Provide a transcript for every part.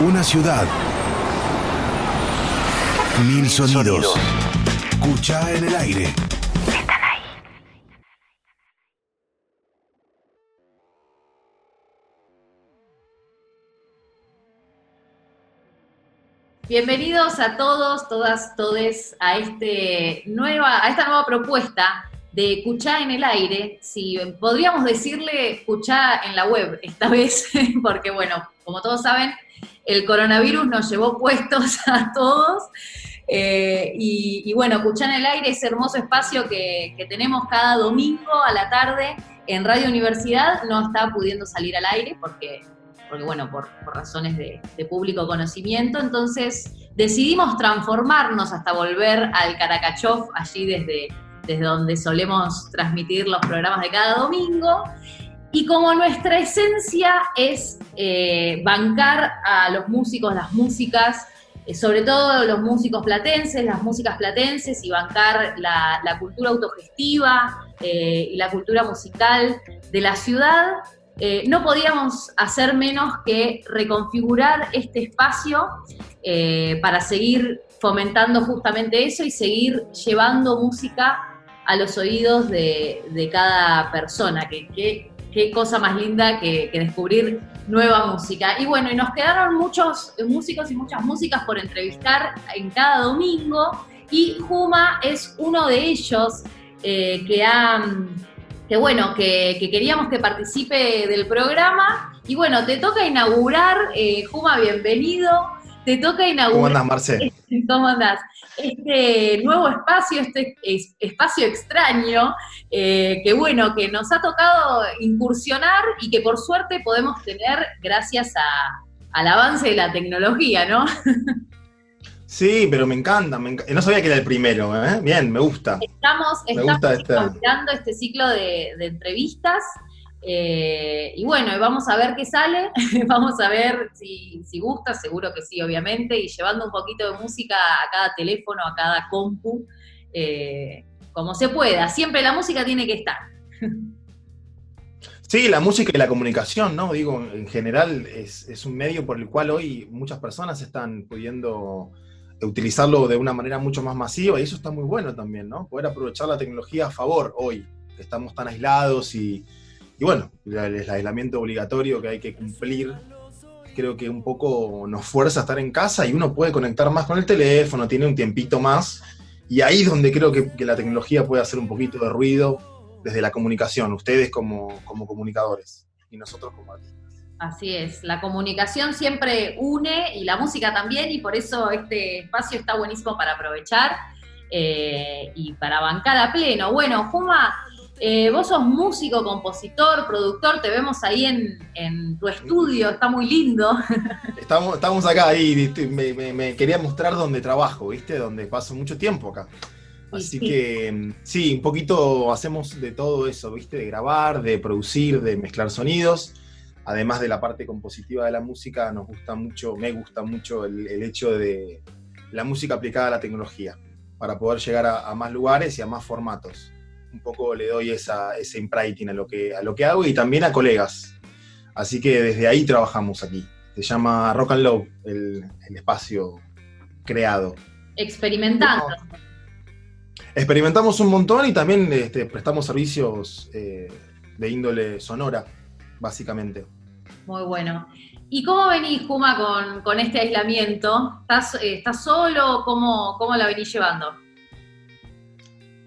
Una ciudad. Mil sonidos. Escucha en el aire. Están ahí. Bienvenidos a todos, todas, todes a, este nueva, a esta nueva propuesta de escuchar en el aire. Si podríamos decirle escuchar en la web esta vez, porque bueno, como todos saben, el coronavirus nos llevó puestos a todos. Eh, y, bueno, escuchar en el aire ese hermoso espacio que, que tenemos cada domingo a la tarde en Radio Universidad no está pudiendo salir al aire porque porque bueno, por, por razones de, de, público conocimiento, entonces decidimos transformarnos hasta volver al Caracachov, allí desde, desde donde solemos transmitir los programas de cada domingo. Y como nuestra esencia es eh, bancar a los músicos, las músicas, eh, sobre todo los músicos platenses, las músicas platenses y bancar la, cultura autogestiva eh, y la cultura musical de la ciudad, no podíamos hacer menos que reconfigurar este espacio para seguir fomentando justamente eso y seguir llevando música a los oídos de, cada persona. Que, qué cosa más linda que, descubrir nueva música. Y bueno, y nos quedaron muchos músicos y muchas músicas por entrevistar en cada domingo y Juma es uno de ellos eh, que ha que bueno, que, que, queríamos que participe del programa. Y bueno, te toca inaugurar, eh, Juma, bienvenido. Te toca inaugurar. ¿Cómo andás, Marcel? ¿Cómo andás? Este nuevo espacio, este espacio extraño, eh, que bueno, que nos ha tocado incursionar y que por suerte podemos tener gracias a, al avance de la tecnología, ¿no? Sí, pero me encanta, me encanta. No sabía que era el primero, ¿eh? Bien, me gusta. Estamos, me estamos gusta este... este ciclo de, de entrevistas. Eh, y bueno, vamos a ver qué sale, vamos a ver si, si, gusta, seguro que sí, obviamente, y llevando un poquito de música a cada teléfono, a cada compu, eh, como se pueda. Siempre la música tiene que estar. Sí, la música y la comunicación, ¿no? Digo, en general es, es un medio por el cual hoy muchas personas están pudiendo utilizarlo de una manera mucho más masiva y eso está muy bueno también, ¿no? Poder aprovechar la tecnología a favor hoy, estamos tan aislados y, y bueno, el aislamiento obligatorio que hay que cumplir, creo que un poco nos fuerza a estar en casa y uno puede conectar más con el teléfono, tiene un tiempito más y ahí es donde creo que, que la tecnología puede hacer un poquito de ruido desde la comunicación, ustedes como, como comunicadores y nosotros como artistas. Así es, la comunicación siempre une y la música también y por eso este espacio está buenísimo para aprovechar eh, y para bancar a pleno. Bueno, Juma, eh, vos sos músico, compositor, productor, te vemos ahí en, en tu estudio, está muy lindo. Estamos, estamos acá ahí, me, me, me, quería mostrar donde trabajo, ¿viste? Donde paso mucho tiempo acá. Así sí. que sí, un poquito hacemos de todo eso, ¿viste? De grabar, de producir, de mezclar sonidos además de la parte compositiva de la música, nos gusta mucho, me gusta mucho el, el hecho de la música aplicada a la tecnología, para poder llegar a, a, más lugares y a más formatos. Un poco le doy esa, ese imprinting a lo, que, a lo que hago y también a colegas. Así que desde ahí trabajamos aquí. Se llama Rock and Love, el, el espacio creado. Experimentando. Experimentamos un montón y también este, prestamos servicios eh, de índole sonora, básicamente. Muy bueno. ¿Y cómo venís, Juma, con, con este aislamiento? ¿Estás, eh, ¿estás solo? ¿Cómo, ¿Cómo la venís llevando?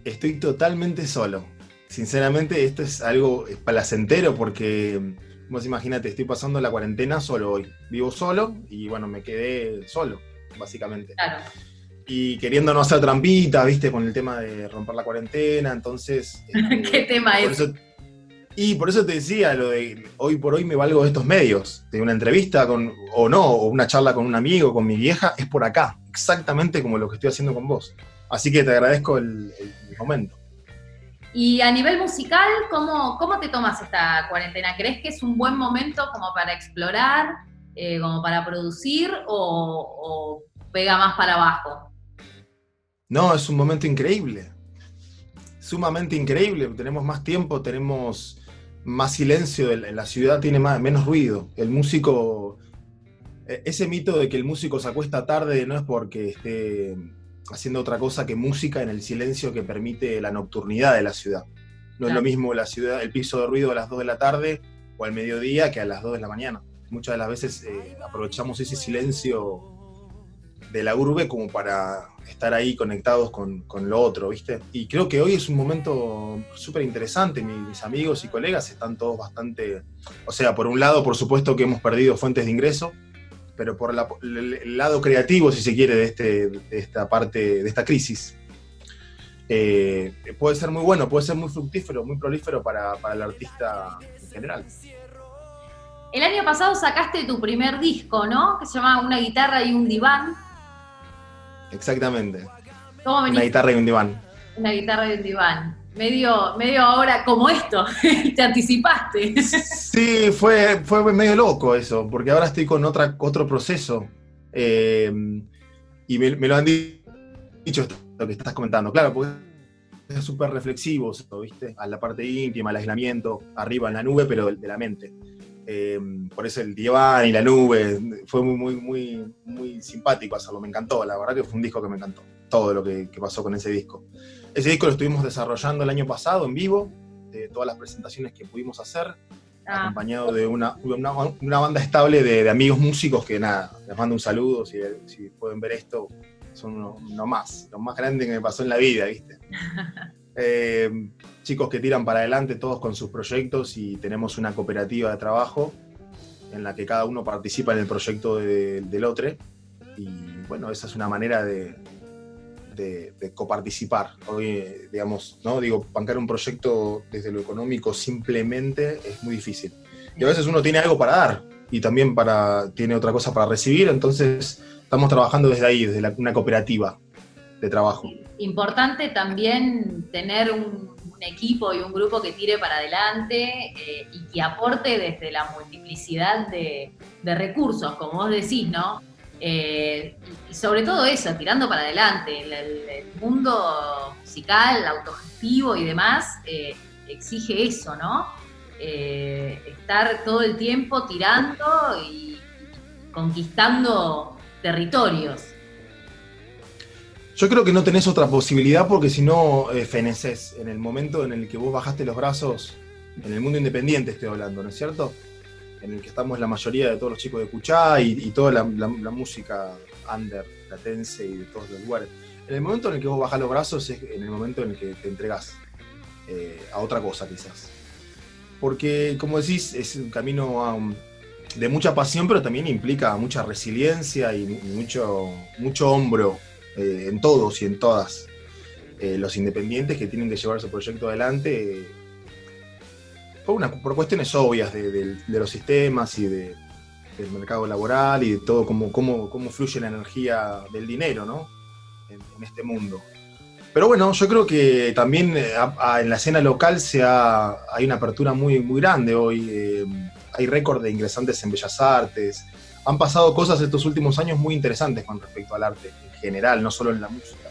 Estoy totalmente solo. Sinceramente, esto es algo placentero porque, vos imagínate, estoy pasando la cuarentena solo hoy. Vivo solo y bueno, me quedé solo, básicamente. Claro. Y queriendo no hacer trampita, viste, con el tema de romper la cuarentena, entonces... Este, ¿Qué tema es? Eso, y por eso te decía lo de hoy por hoy me valgo de estos medios, de una entrevista con, o no, o una charla con un amigo, con mi vieja, es por acá, exactamente como lo que estoy haciendo con vos. Así que te agradezco el, el momento. Y a nivel musical, ¿cómo, ¿cómo, te tomas esta cuarentena? ¿Crees que es un buen momento como para explorar, eh, como para producir o, o pega más para abajo? No, es un momento increíble. Sumamente increíble. Tenemos más tiempo, tenemos más silencio, la ciudad tiene más, menos ruido. El músico E, ese mito de que el músico se acuesta tarde no es porque esté haciendo otra cosa que música en el silencio que permite la nocturnidad de la ciudad. No es lo mismo la ciudad, el piso de ruido a las 2 de la tarde o al mediodía que a las 2 de la mañana. Muchas de las veces eh, aprovechamos ese silencio de la urbe como para estar ahí conectados con, lo otro, ¿viste? Y creo que hoy es un momento súper interesante. mis amigos y colegas están todos bastante. O sea, por un lado, por supuesto que hemos perdido fuentes de ingreso, pero por el lado creativo, si se quiere, de, este, de esta parte, de esta crisis, eh, puede ser muy bueno, puede ser muy fructífero, muy prolífero para, para el artista en general. El año pasado sacaste tu primer disco, ¿no? Que se llama Una guitarra y un diván. Exactamente. ¿Cómo Una guitarra y un diván. Una guitarra y un diván. Medio, medio ahora como esto, te anticipaste. Sí, fue, fue medio loco eso, porque ahora estoy con otra, otro proceso. Eh, y me, lo han dicho lo que estás comentando. Claro, porque es súper reflexivo, ¿viste? A la parte íntima, al aislamiento, arriba en la nube, pero de la mente. Em, por eso el diván y la nube, fue muy, muy, muy, muy simpático hacerlo, me encantó, la verdad que fue un disco que me encantó, todo lo que, pasó con ese disco. Ese disco lo estuvimos desarrollando el año pasado en vivo, de todas las presentaciones que pudimos hacer, ah. acompañado de una, una, banda estable de, amigos músicos que nada, les mando un saludo, si, si pueden ver esto, son uno, más, lo más grande que me pasó en la vida, ¿viste? Eh, chicos que tiran para adelante todos con sus proyectos y tenemos una cooperativa de trabajo en la que cada uno participa en el proyecto del otro. Y bueno, esa es una manera de, de, coparticipar. Hoy, digamos, ¿no? Digo, bancar un proyecto desde lo económico simplemente es muy difícil. Y a veces uno tiene algo para dar y también para, tiene otra cosa para recibir, entonces estamos trabajando desde ahí, desde una cooperativa de trabajo. Importante también tener un, equipo y un grupo que tire para adelante eh, y que aporte desde la multiplicidad de, recursos, como vos decís, ¿no? Eh, y sobre todo eso, tirando para adelante. El, mundo musical, autogestivo y demás eh, exige eso, ¿no? estar todo el tiempo tirando y conquistando territorios. Yo creo que no tenés otra posibilidad porque si no eh, feneces en el momento en el que vos bajaste los brazos, en el mundo independiente estoy hablando, ¿no es cierto? En el que estamos la mayoría de todos los chicos de Cuchá y, toda la, música under, latense y de todos los lugares. En el momento en el que vos bajás los brazos es en el momento en el que te entregás eh, a otra cosa quizás. Porque, como decís, es un camino de mucha pasión, pero también implica mucha resiliencia y mucho, mucho hombro eh, en todos y en todas eh, los independientes que tienen que llevar su proyecto adelante por, una, por cuestiones obvias de, los sistemas y de, del mercado laboral y de todo cómo, cómo, cómo fluye la energía del dinero ¿no? en, este mundo. Pero bueno, yo creo que también eh, en la escena local se hay una apertura muy, muy grande hoy. hay récord de ingresantes en Bellas Artes. Han pasado cosas estos últimos años muy interesantes con respecto al arte general, no solo en la música.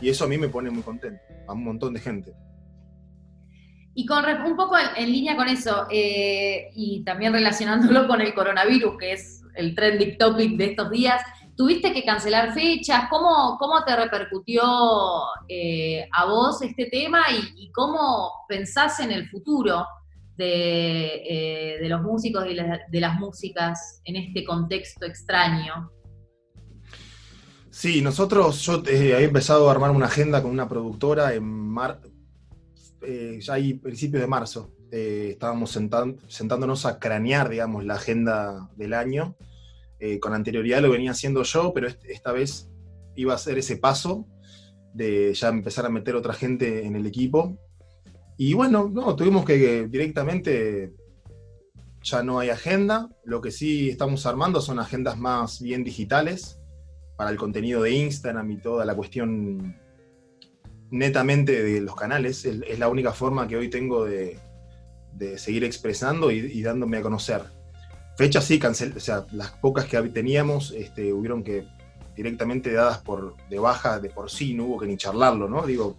Y eso a mí me pone muy contento, a un montón de gente. Y con un poco en, línea con eso, eh, y también relacionándolo con el coronavirus, que es el trending topic de estos días, ¿tuviste que cancelar fechas? ¿Cómo, cómo te repercutió eh, a vos este tema y, cómo pensás en el futuro de, eh, los músicos y de las músicas en este contexto extraño? Sí, nosotros, yo eh, había empezado a armar una agenda con una productora en mar, eh, ya ahí principios de marzo. Eh, estábamos sentándonos a cranear, digamos, la agenda del año. con anterioridad lo venía haciendo yo, pero esta vez iba a ser ese paso de ya empezar a meter otra gente en el equipo. Y bueno, no, tuvimos que directamente ya no hay agenda. Lo que sí estamos armando son agendas más bien digitales para el contenido de Instagram y toda la cuestión netamente de los canales. Es, la única forma que hoy tengo de, seguir expresando y, dándome a conocer. Fechas sí, cancel, o sea, las pocas que teníamos este, hubieron que directamente dadas por de baja de por sí, no hubo que ni charlarlo, ¿no? Digo,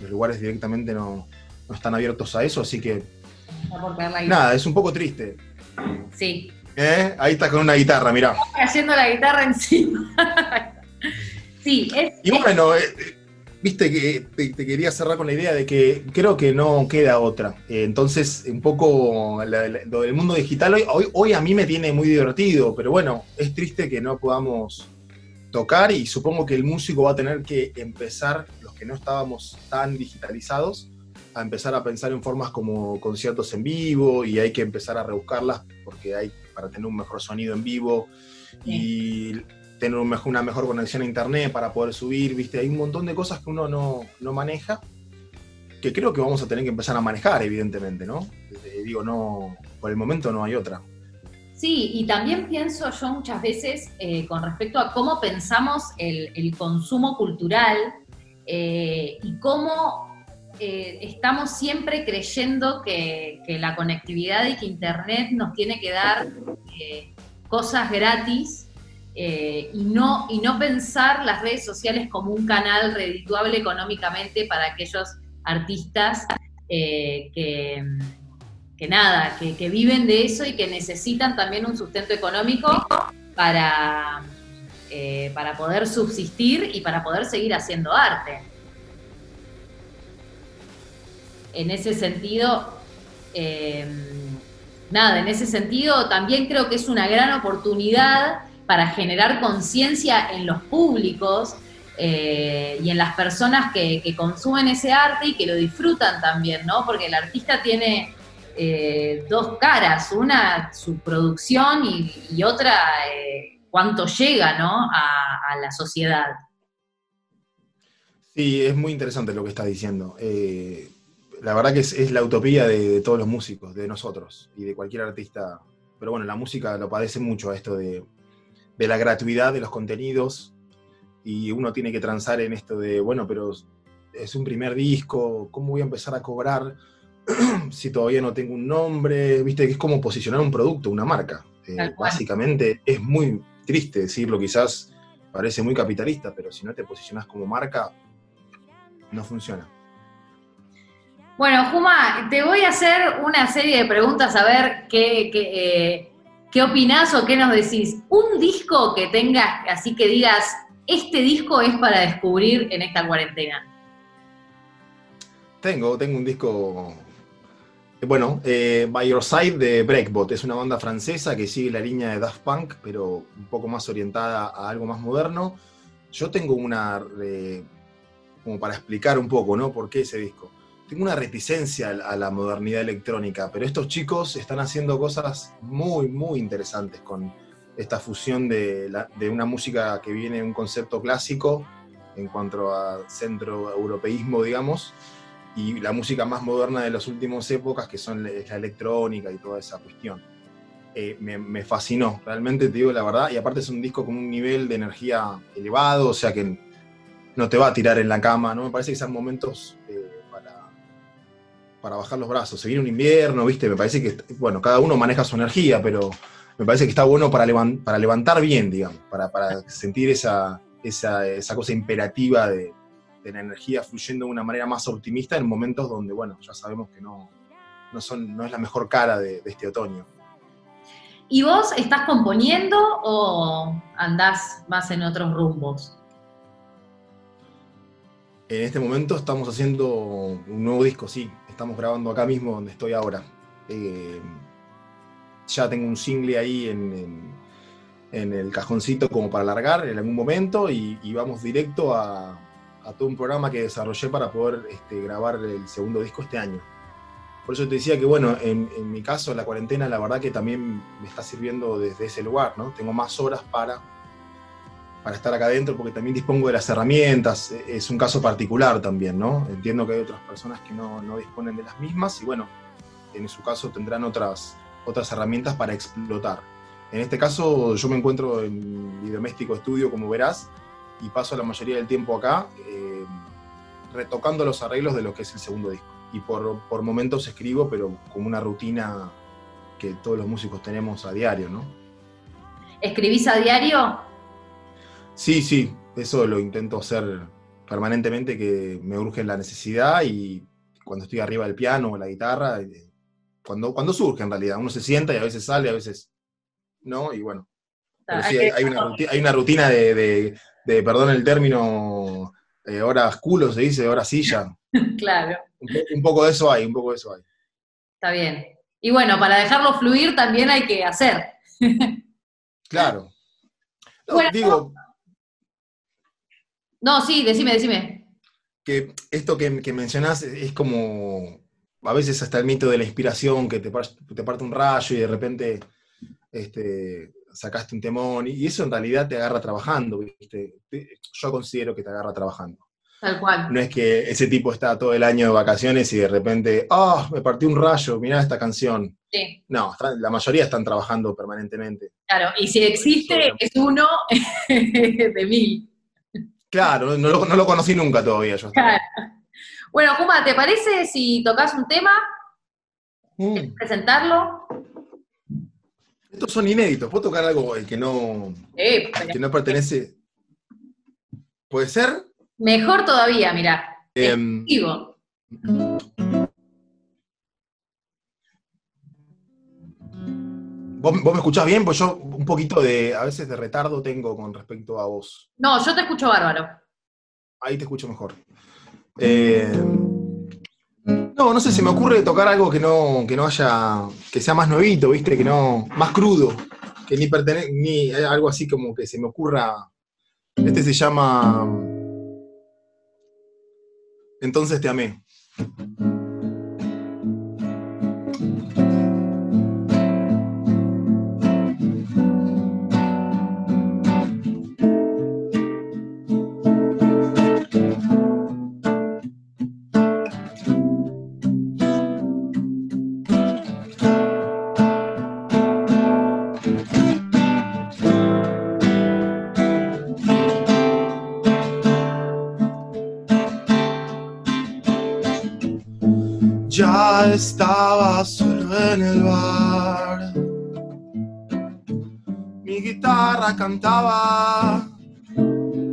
los lugares directamente no, no, están abiertos a eso, así que... Nada, es un poco triste. Sí, ¿Eh? Ahí está con una guitarra, mirá. Haciendo la guitarra encima. sí, es. Y bueno, eh, viste que te, quería cerrar con la idea de que creo que no queda otra. Eh, entonces, un poco lo del mundo digital hoy, hoy, a mí me tiene muy divertido, pero bueno, es triste que no podamos tocar y supongo que el músico va a tener que empezar, los que no estábamos tan digitalizados, a empezar a pensar en formas como conciertos en vivo y hay que empezar a rebuscarlas porque hay para tener un mejor sonido en vivo y tener una mejor conexión a internet para poder subir, ¿viste? Hay un montón de cosas que uno no, maneja, que creo que vamos a tener que empezar a manejar, evidentemente, ¿no? Eh, digo, no, por el momento no hay otra. Sí, y también pienso yo muchas veces eh, con respecto a cómo pensamos el, consumo cultural eh, y cómo estamos siempre creyendo que, que, la conectividad y que Internet nos tiene que dar cosas gratis eh, y, no, y no pensar las redes sociales como un canal redituable económicamente para aquellos artistas eh, que, que, nada, que, viven de eso y que necesitan también un sustento económico para, eh, para poder subsistir y para poder seguir haciendo arte. En ese sentido, nada, en ese sentido también creo que es una gran oportunidad para generar conciencia en los públicos eh, y en las personas que, consumen ese arte y que lo disfrutan también, ¿no? Porque el artista tiene eh, dos caras, una su producción y, otra eh, cuánto llega, ¿no? A, la sociedad. Sí, es muy interesante lo que está diciendo. la verdad que es, la utopía de, todos los músicos, de nosotros y de cualquier artista. Pero bueno, la música lo padece mucho a esto de, de la gratuidad de los contenidos y uno tiene que transar en esto de, bueno, pero es un primer disco, ¿cómo voy a empezar a cobrar si todavía no tengo un nombre? Viste que es como posicionar un producto, una marca. Eh, básicamente es muy triste decirlo, quizás parece muy capitalista, pero si no te posicionas como marca, no funciona. Bueno, Juma, te voy a hacer una serie de preguntas a ver qué, eh, ¿Qué opinás o qué nos decís? Un disco que tengas, así que digas, este disco es para descubrir en esta cuarentena. Tengo, tengo un disco, bueno, eh, By Your Side de Breakbot. Es una banda francesa que sigue la línea de Daft Punk, pero un poco más orientada a algo más moderno. Yo tengo una, eh, como para explicar un poco, ¿no? ¿Por qué ese disco? Tengo una reticencia a la modernidad electrónica, pero estos chicos están haciendo cosas muy, muy interesantes con esta fusión de, una música que viene de un concepto clásico en cuanto a centro europeísmo, digamos, y la música más moderna de las últimas épocas, que son la electrónica y toda esa cuestión. Eh, me, fascinó, realmente te digo la verdad, y aparte es un disco con un nivel de energía elevado, o sea que no te va a tirar en la cama, ¿no? Me parece que son momentos para bajar los brazos. Se viene un invierno, ¿viste? Me parece que, bueno, cada uno maneja su energía, pero me parece que está bueno para, para levantar bien, digamos, para, sentir esa, esa, cosa imperativa de, la energía fluyendo de una manera más optimista en momentos donde, bueno, ya sabemos que no, no, son, no es la mejor cara de, este otoño. ¿Y vos estás componiendo o andás más en otros rumbos? En este momento estamos haciendo un nuevo disco, sí. Estamos grabando acá mismo donde estoy ahora. Eh, ya tengo un single ahí en, el cajoncito como para largar en algún momento y, vamos directo a, todo un programa que desarrollé para poder este, grabar el segundo disco este año. Por eso te decía que, bueno, en, en, mi caso, la cuarentena, la verdad que también me está sirviendo desde ese lugar, ¿no? Tengo más horas para para estar acá adentro porque también dispongo de las herramientas. E, es un caso particular también, ¿no? Entiendo que hay otras personas que no, no disponen de las mismas y bueno, en su caso tendrán otras, otras herramientas para explotar. En este caso yo me encuentro en mi doméstico estudio, como verás, y paso la mayoría del tiempo acá eh, retocando los arreglos de lo que es el segundo disco. Y por, por momentos escribo, pero como una rutina que todos los músicos tenemos a diario, ¿no? ¿Escribís a diario? Sí, sí, eso lo intento hacer permanentemente, que me urge la necesidad y cuando estoy arriba del piano o la guitarra, eh, cuando, cuando surge en realidad, uno se sienta y a veces sale, a veces ¿no? Y bueno, Está- pero sí, hay una, ruti- hay una rutina de, de- de, perdón el término, eh, horas culo se dice, horas silla. Claro, Un, po- un poco de eso hay, un poco de eso hay. está bien. Y bueno, para dejarlo fluir también hay que hacer. Claro. No, Bueno. digo, No, sí, decime, decime. que esto que, que mencionás es como, a veces hasta el mito de la inspiración, que te, par- te parte un rayo y de repente este, sacaste un temón, y eso en realidad te agarra trabajando, Yo considero que te agarra trabajando. Tal cual. No es que ese tipo está todo el año de vacaciones y de repente, ah, me partí un rayo, mirá esta canción. Sí, No, la mayoría están trabajando permanentemente. claro. Y si existe, es uno de mil. Claro, no, lo, no lo conocí nunca todavía yo. Bueno, Juma, ¿te parece si tocas un tema, Mm. presentarlo? Estos son inéditos. ¿Puedo tocar algo eh, que no, Eh, pero que no pertenece? ¿Puede ser? mejor todavía, mirá. Em, ¿vos, vos me escuchás bien? Pues yo un poquito de, a veces de retardo tengo con respecto a vos. No, yo te escucho bárbaro. Ahí te escucho mejor. Eh, no, no sé, se me ocurre tocar algo que no, que no haya, que sea más nuevito, ¿viste? Que no, más crudo, que ni pertenece, ni algo así como que se me ocurra. Este se llama Entonces te amé.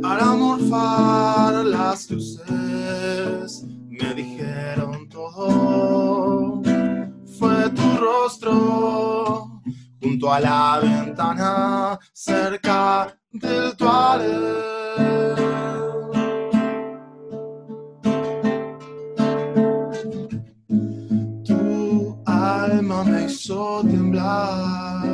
Para morfar las luces. Me dijeron todo. Fue tu rostro junto a la ventana cerca del toilet. Tu alma me hizo temblar.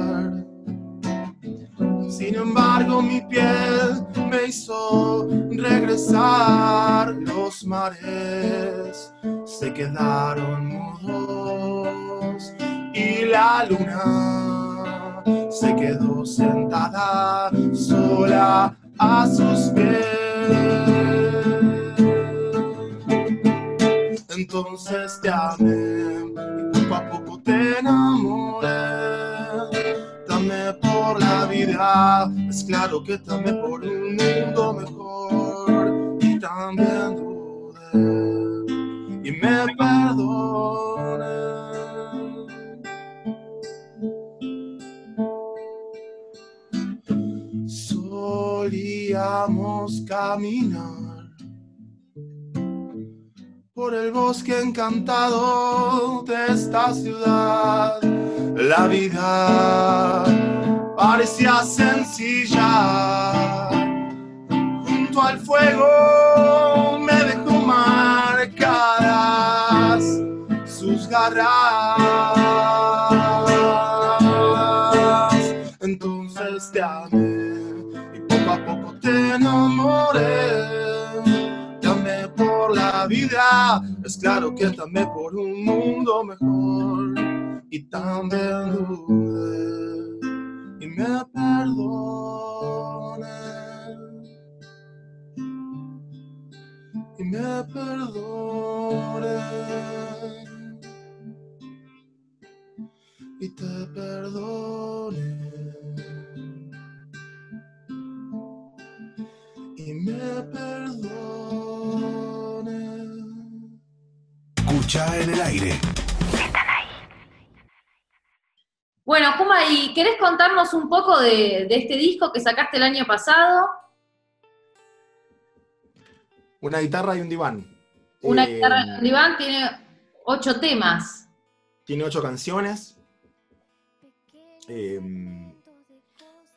Sin embargo, mi piel me hizo regresar. Los mares se quedaron mudos y la luna se quedó sentada sola a sus pies. Entonces te amé y poco a poco te enamoré. Por la vida, es claro que tamé por un mundo mejor. Y también dudé y me perdoné. Solíamos caminar por el bosque encantado de esta ciudad. La vida parecía sencilla. Junto al fuego me dejó marcadas sus garras. Entonces te amé y poco a poco te enamoré. Te amé por la vida, es claro que te amé por un mundo mejor. Y también dudé y me perdoné. Y me perdoné. Y te perdoné. Y me perdoné. Escucha en el aire. Bueno, Juma, ¿y querés contarnos un poco de, de este disco que sacaste el año pasado? Una guitarra y un diván. Una Eh, guitarra en diván tiene ocho temas. Tiene ocho canciones. Eh,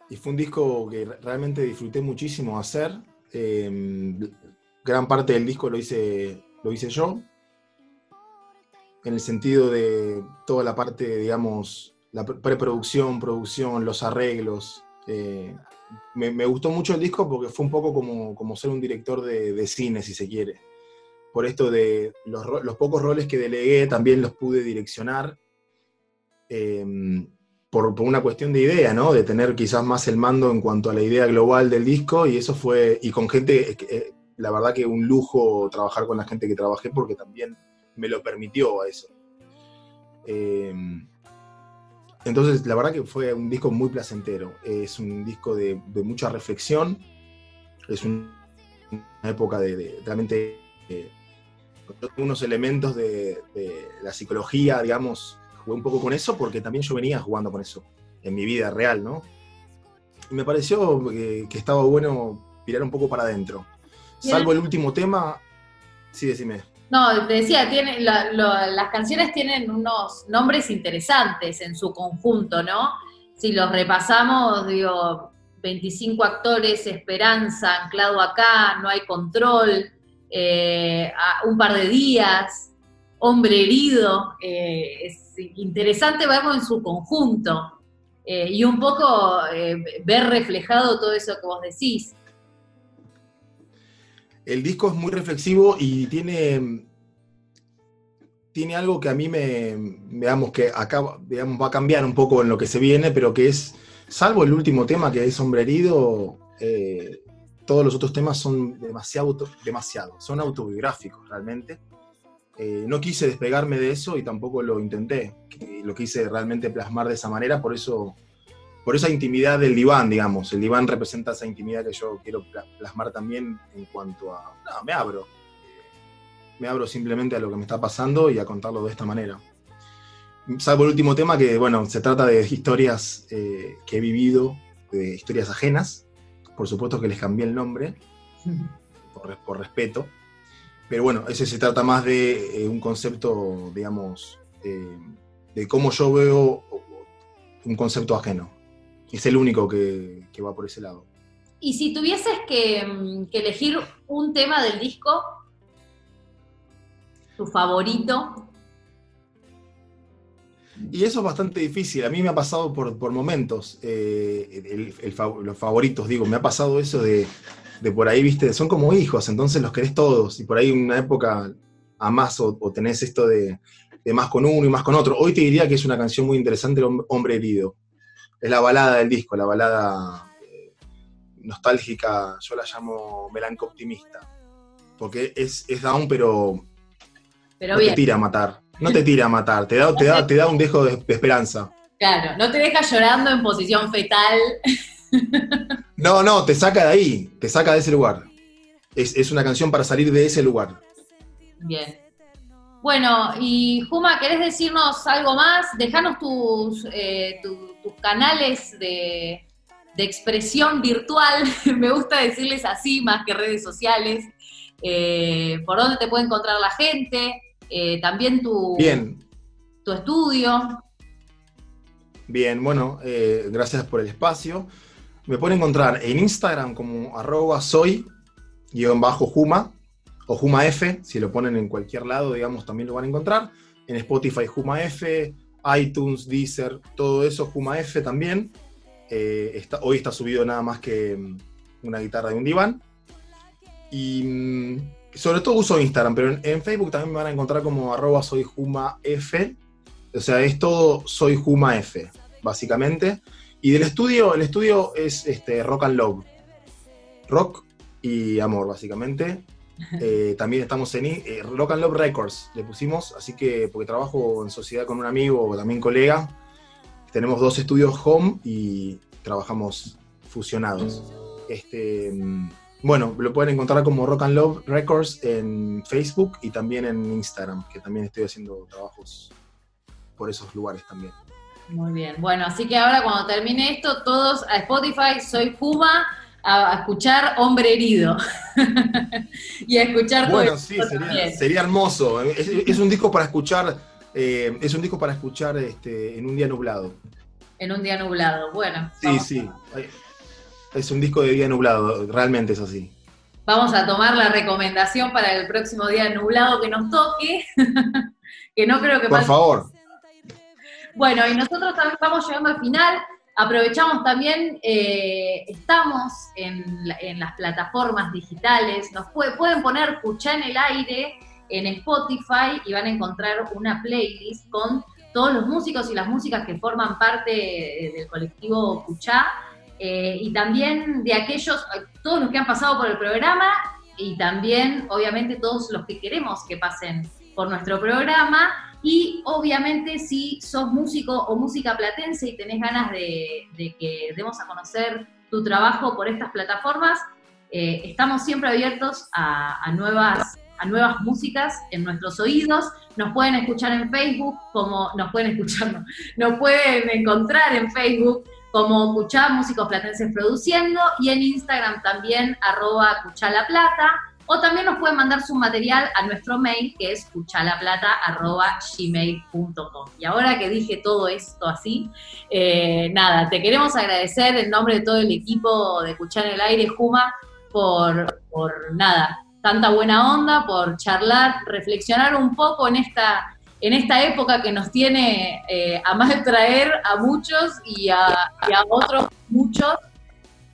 y fue un disco que realmente disfruté muchísimo hacer. Em, gran parte del disco lo hice, lo hice yo, en el sentido de toda la parte, digamos, la preproducción, producción, los arreglos. Eh, me, gustó mucho el disco porque fue un poco como, como ser un director de, cine, si se quiere. Por esto de los, los, pocos roles que delegué, también los pude direccionar. Em, por, una cuestión de idea, ¿no? De tener quizás más el mando en cuanto a la idea global del disco, y eso fue, y con gente, eh, la verdad que un lujo trabajar con la gente que trabajé porque también me lo permitió a eso. Em, entonces, la verdad que fue un disco muy placentero. Es un disco de, mucha reflexión. Es una época de, realmente eh, unos elementos de, la psicología, digamos, jugué un poco con eso porque también yo venía jugando con eso en mi vida real, ¿no? Y me pareció que, estaba bueno mirar un poco para adentro. Salvo el último tema, sí, decime. No, te decía, tiene, las canciones tienen unos nombres interesantes en su conjunto, ¿no? Si los repasamos, digo, 25 actores, Esperanza, anclado acá, no hay control, eh, un par de días, hombre herido, eh, es interesante verlo en su conjunto eh, y un poco ver reflejado todo eso que vos decís el disco es muy reflexivo y tiene, tiene algo que a mí me, digamos, que acá, digamos, va a cambiar un poco en lo que se viene, pero que es, salvo el último tema que es Hombre Herido, eh, todos los otros temas son demasiado, demasiado, son autobiográficos realmente. Eh, no quise despegarme de eso y tampoco lo intenté. Lo quise realmente plasmar de esa manera, por eso por esa intimidad del diván, digamos. El diván representa esa intimidad que yo quiero plasmar también en cuanto a... No, me abro. Me abro simplemente a lo que me está pasando y a contarlo de esta manera. Salvo el último tema que, bueno, se trata de historias eh, que he vivido, de historias ajenas. Por supuesto que les cambié el nombre, por, respeto. Pero bueno, ese se trata más de eh, un concepto, digamos, eh, de cómo yo veo un concepto ajeno es el único que, va por ese lado. Y si tuvieses mm, que, elegir un tema del disco, tu favorito. Y eso es bastante difícil. A mí me ha pasado por, momentos, eh, los favoritos, digo, me ha pasado eso de, por ahí, viste, son como hijos, entonces los querés todos. Y por ahí en una época amás o, o tenés esto de, de, más con uno y más con otro. Hoy te diría que es una canción muy interesante, Hombre Herido es la balada del disco, la balada eh, nostálgica, yo la llamo melanco optimista, porque es, es down, pero, no te tira a matar, no te tira a matar, te da, te da, te da un dejo de, esperanza. Claro, no te deja llorando en posición fetal. No, no, te saca de ahí, te saca de ese lugar. Es, es una canción para salir de ese lugar. Bien. Bueno, y Juma, ¿querés decirnos algo más? Dejanos tus, eh, tus canales de, expresión virtual, me gusta decirles así más que redes sociales, eh, por dónde te puede encontrar la gente, eh, también tu, tu estudio. Bien, bueno, gracias por el espacio. Me pueden encontrar en Instagram como arroba soy-juma, o Juma F, si lo ponen en cualquier lado, digamos, también lo van a encontrar. En Spotify Juma F, iTunes, Deezer, todo eso, Juma F también. Eh, hoy está subido nada más que mm, una guitarra y un diván. Y mm, sobre todo uso Instagram, pero en, Facebook también me van a encontrar como arroba soy Juma. O sea, es todo soy Juma F, básicamente. Y del estudio, el estudio es este, Rock and Love. Rock y amor, básicamente. Eh, también estamos en eh, Rock and Love Records, le pusimos, así que porque trabajo en sociedad con un amigo o también colega, tenemos dos estudios home y trabajamos fusionados. Este, mm, bueno, lo pueden encontrar como Rock and Love Records en Facebook y también en Instagram, que también estoy haciendo trabajos por esos lugares también. Muy bien, bueno, así que ahora cuando termine esto, todos a Spotify, soy Puma a, escuchar Hombre Herido. y a escuchar Bueno, sí, sería, hermoso. Es, un disco para escuchar, eh, es un disco para escuchar este, en un día nublado. En un día nublado, bueno. Sí, sí. Es un disco de día nublado, realmente es así. Vamos a tomar la recomendación para el próximo día nublado que nos toque, que no creo que Por favor. Bueno, y nosotros también vamos llegando al final. Aprovechamos también, eh, estamos en, las plataformas digitales, nos pueden poner Cuchá en el aire en Spotify y van a encontrar una playlist con todos los músicos y las músicas que forman parte del colectivo Cuchá, eh, y también de aquellos, todos los que han pasado por el programa, y también, obviamente, todos los que queremos que pasen por nuestro programa. Y obviamente si sos músico o música platense y tenés ganas de, que demos a conocer tu trabajo por estas plataformas, eh, estamos siempre abiertos a, nuevas a nuevas músicas en nuestros oídos. Nos pueden escuchar en Facebook, como nos pueden escuchar, nos pueden encontrar en Facebook como Cuchá Músicos Platenses Produciendo y en Instagram también arroba Plata o también nos pueden mandar su material a nuestro mail que es cuchalaplata.gmail.com. Y ahora que dije todo esto así, eh, nada, te queremos agradecer en nombre de todo el equipo de Cuchar el Aire, Juma, por, por nada, tanta buena onda, por charlar, reflexionar un poco en esta, en esta época que nos tiene eh, a mal traer a muchos y a, a otros muchos,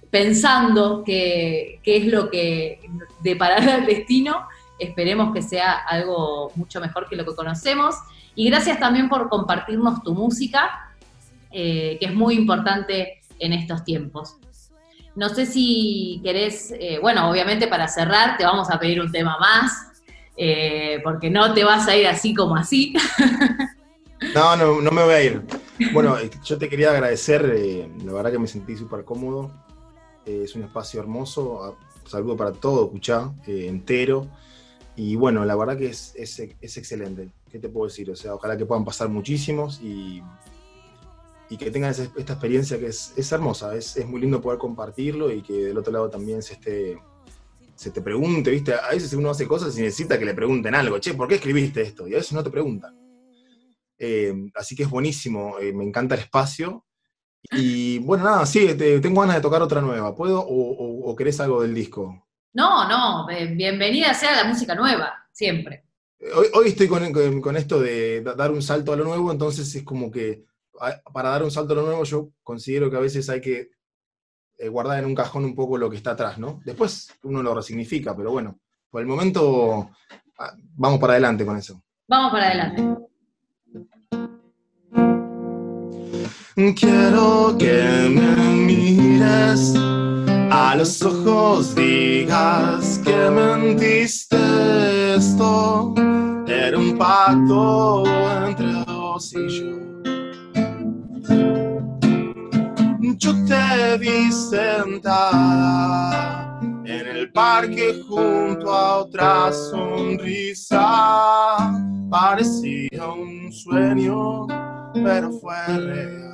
pensando qué es lo que deparará el destino. Esperemos que sea algo mucho mejor que lo que conocemos. Y gracias también por compartirnos tu música, eh, que es muy importante en estos tiempos. No sé si querés, eh, bueno, obviamente para cerrar te vamos a pedir un tema más, eh, porque no te vas a ir así como así. No, no, no me voy a ir. Bueno, yo te quería agradecer, la verdad que me sentí súper cómodo. es un espacio hermoso. Saludo para todo, Cuchá, entero. Y bueno, la verdad que es, es, es, excelente. ¿Qué te puedo decir? O sea, ojalá que puedan pasar muchísimos y, y que tengan esta experiencia que es, es hermosa, es, es, muy lindo poder compartirlo y que del otro lado también se, esté, se te pregunte, ¿viste? A veces uno hace cosas y necesita que le pregunten algo, che, ¿por qué escribiste esto? Y a veces no te preguntan. Eh, así que es buenísimo, eh, me encanta el espacio. Y bueno, nada, sí, tengo ganas de tocar otra nueva. ¿Puedo o, o, querés algo del disco? No, no, bienvenida sea la música nueva, siempre. Hoy, hoy estoy con, con, con, esto de dar un salto a lo nuevo, entonces es como que para dar un salto a lo nuevo, yo considero que a veces hay que eh, guardar en un cajón un poco lo que está atrás, ¿no? Después uno lo resignifica, pero bueno, por el momento ah, vamos para adelante con eso. Vamos para adelante. Quiero que me mires a los ojos, digas que mentiste esto. Era un pacto entre vos y yo. Yo te vi sentada en el parque junto a otra sonrisa. Parecía un sueño, pero fue real.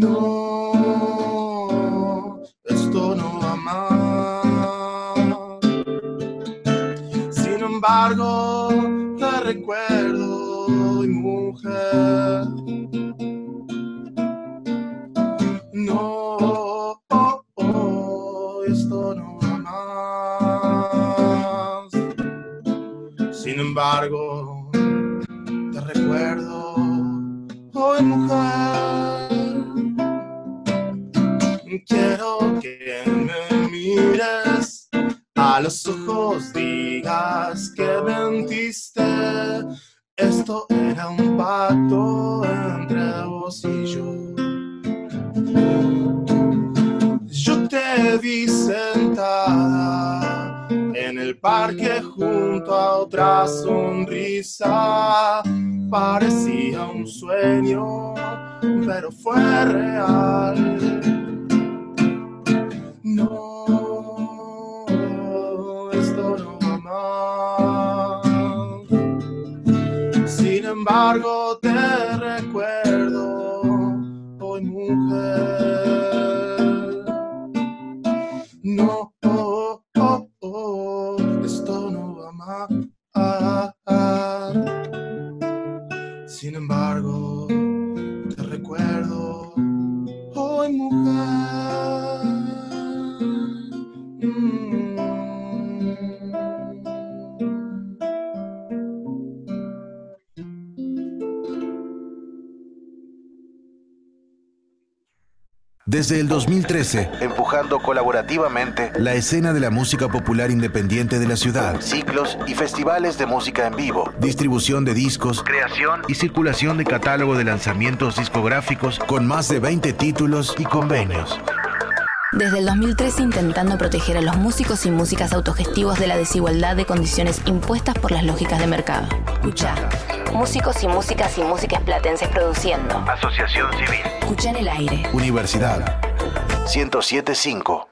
No, esto no va mal. Sin embargo, te recuerdo, mujer. embargo, te recuerdo hoy mujer. Quiero que me mires a los ojos, digas que mentiste. Esto era un pacto entre vos y yo. Yo te vi sentada en el parque junto a otra sonrisa. Parecía un sueño, pero fue real. Embargo, te recuerdo hoy, mujer. No Sin embargo, Desde el 2013, empujando colaborativamente la escena de la música popular independiente de la ciudad, ciclos y festivales de música en vivo, distribución de discos, creación y circulación de catálogo de lanzamientos discográficos con más de 20 títulos y convenios. Desde el 2013 intentando proteger a los músicos y músicas autogestivos de la desigualdad de condiciones impuestas por las lógicas de mercado. Escucha. Músicos y músicas y músicas platenses produciendo. Asociación Civil. Escucha en el aire. Universidad. 1075.